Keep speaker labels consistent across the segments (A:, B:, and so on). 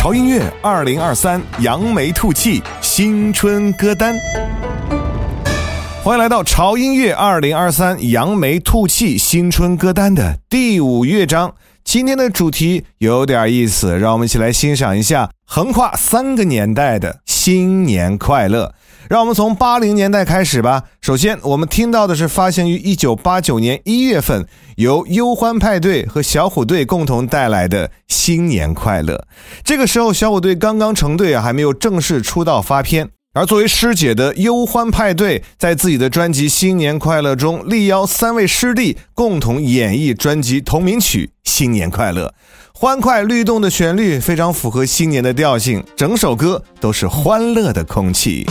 A: 潮音乐二零二三扬眉吐气新春歌单，欢迎来到潮音乐二零二三扬眉吐气新春歌单的第五乐章。今天的主题有点意思，让我们一起来欣赏一下横跨三个年代的新年快乐。让我们从八零年代开始吧。首先，我们听到的是发行于一九八九年一月份，由忧欢派对和小虎队共同带来的《新年快乐》。这个时候，小虎队刚刚成队啊，还没有正式出道发片。而作为师姐的忧欢派对，在自己的专辑《新年快乐》中，力邀三位师弟共同演绎专辑同名曲《新年快乐》。欢快律动的旋律非常符合新年的调性，整首歌都是欢乐的空气。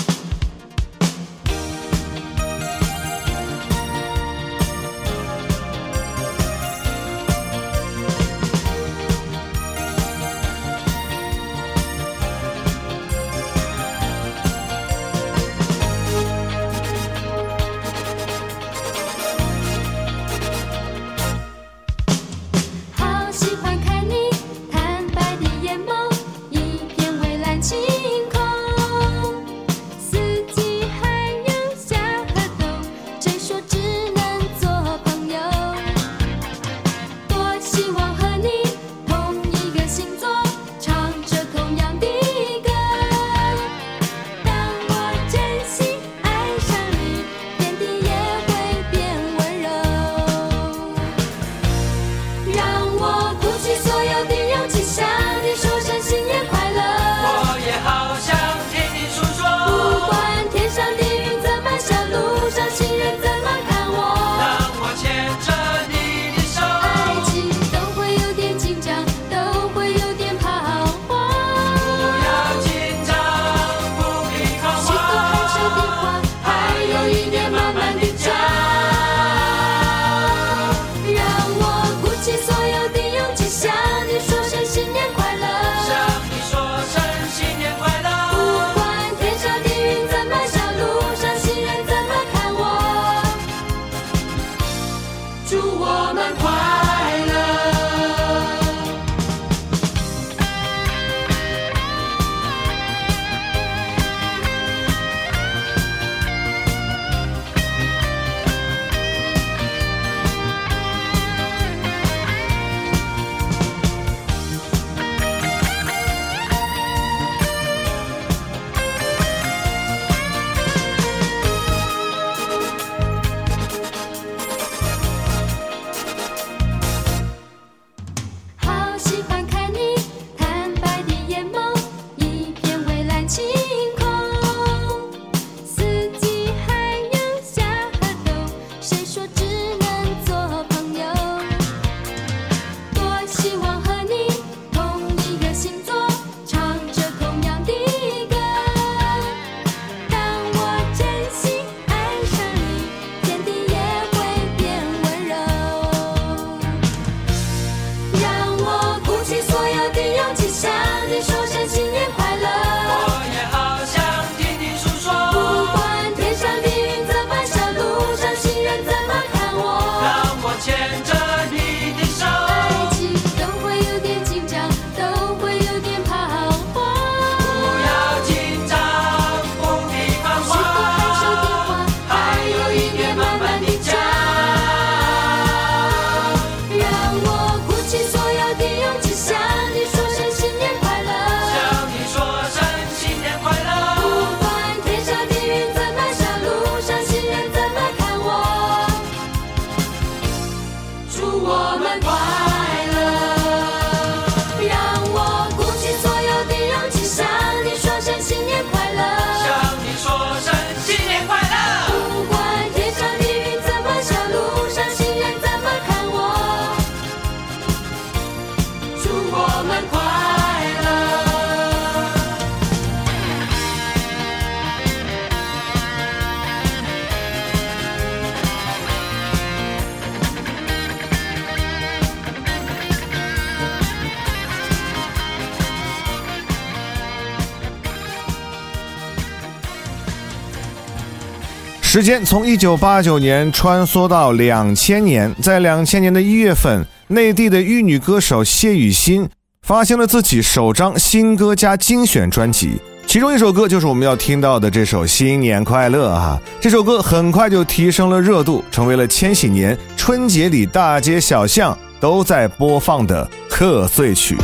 A: 时间从一九八九年穿梭到两千年，在两千年的一月份，内地的玉女歌手谢雨欣发行了自己首张新歌加精选专辑，其中一首歌就是我们要听到的这首《新年快乐》啊！这首歌很快就提升了热度，成为了千禧年春节里大街小巷都在播放的贺岁曲。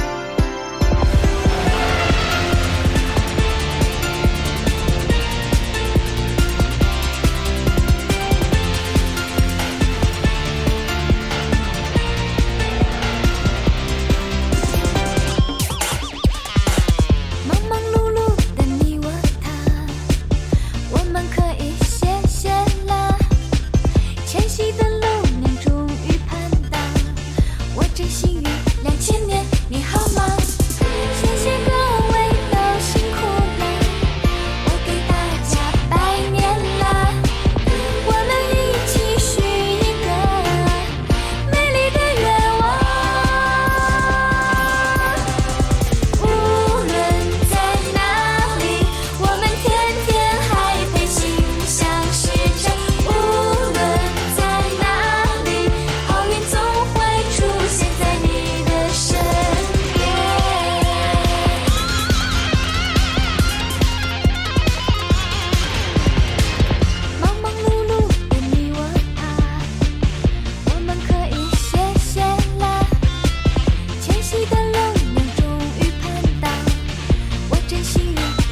A: she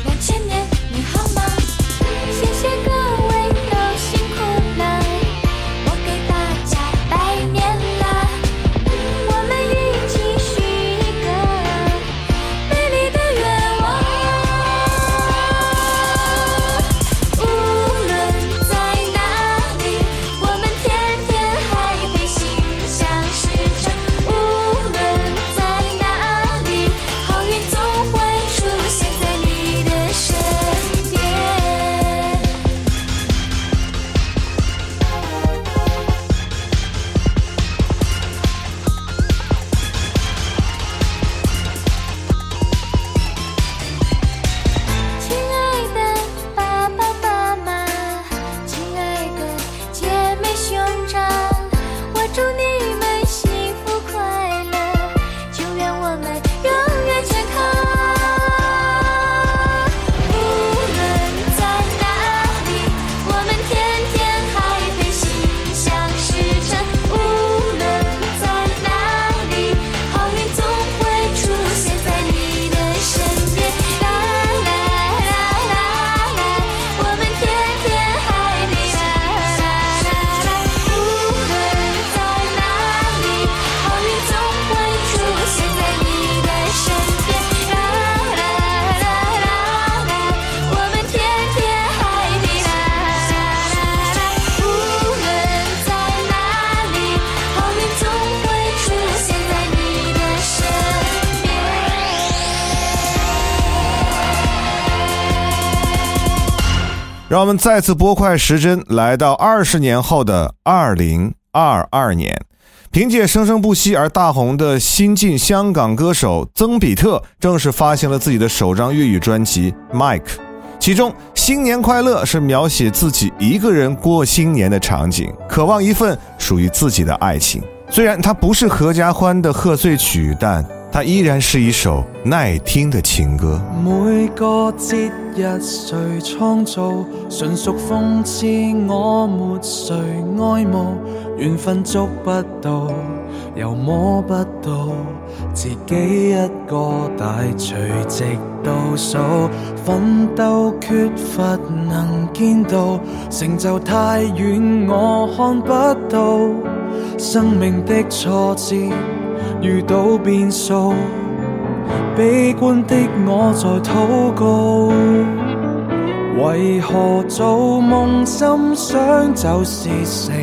A: 让我们再次拨快时针，来到二十年后的二零二二年。凭借生生不息而大红的新晋香港歌手曾比特，正式发行了自己的首张粤语专辑《Mike》，其中《新年快乐》是描写自己一个人过新年的场景，渴望一份属于自己的爱情。虽然它不是合家欢的贺岁曲，但。它依然是一首耐听的情歌。
B: 每个节日谁创造，纯属讽刺我没谁爱慕，缘分捉不到，又摸不到，自己一个大垂直倒数，奋斗缺乏能见度，成就太远我看不到，生命的挫折。遇到变数，悲观的我在祷告，为何做梦心想就是成，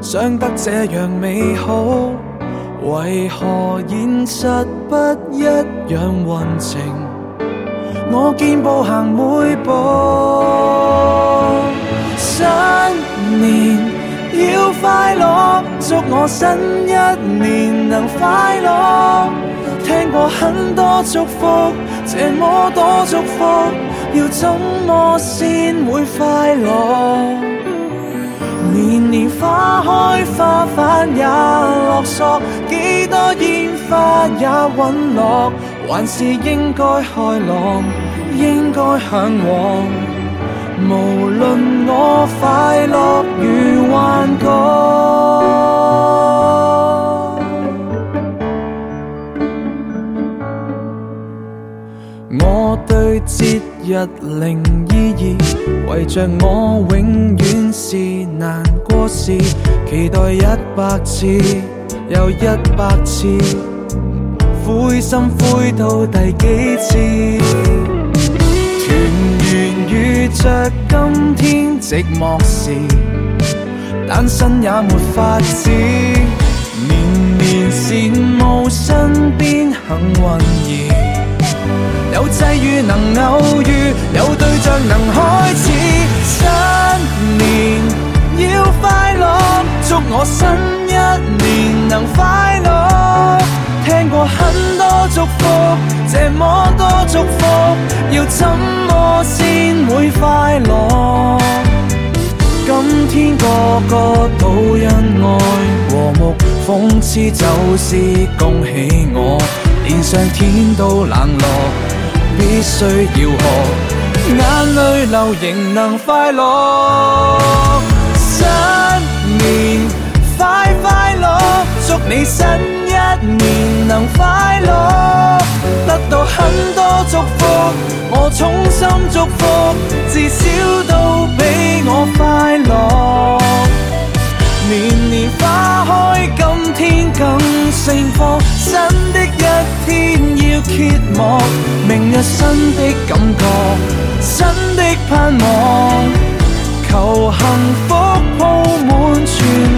B: 想得这样美好，为何现实不一样运程？我健步行每步，新年。要快乐，祝我新一年能快乐。听过很多祝福，这么多祝福，要怎么先会快乐？年年花开花瓣也落索，几多烟花也陨落，还是应该开朗，应该向往。无论我快乐与幻觉，我对节日零意义，围着我永远是难过事，期待一百次又一百次，灰心灰到第几次。遇着今天寂寞时，单身也没法子。年年羡慕身边幸运儿，有际遇能偶遇，有对象能开始。新年要快乐，祝我新一年能快乐。听过很多祝福，这么多祝福，要怎么先会快乐？今天个个都恩爱和睦，讽刺就是恭喜我，连上天都冷落，必须要喝，眼泪流仍能快乐。祝你新一年能快乐，得到很多祝福。我衷心祝福，至少都比我快乐。年年花开，今天更盛放。新的一天要揭幕，明日新的感觉，新的盼望。求幸福铺满全。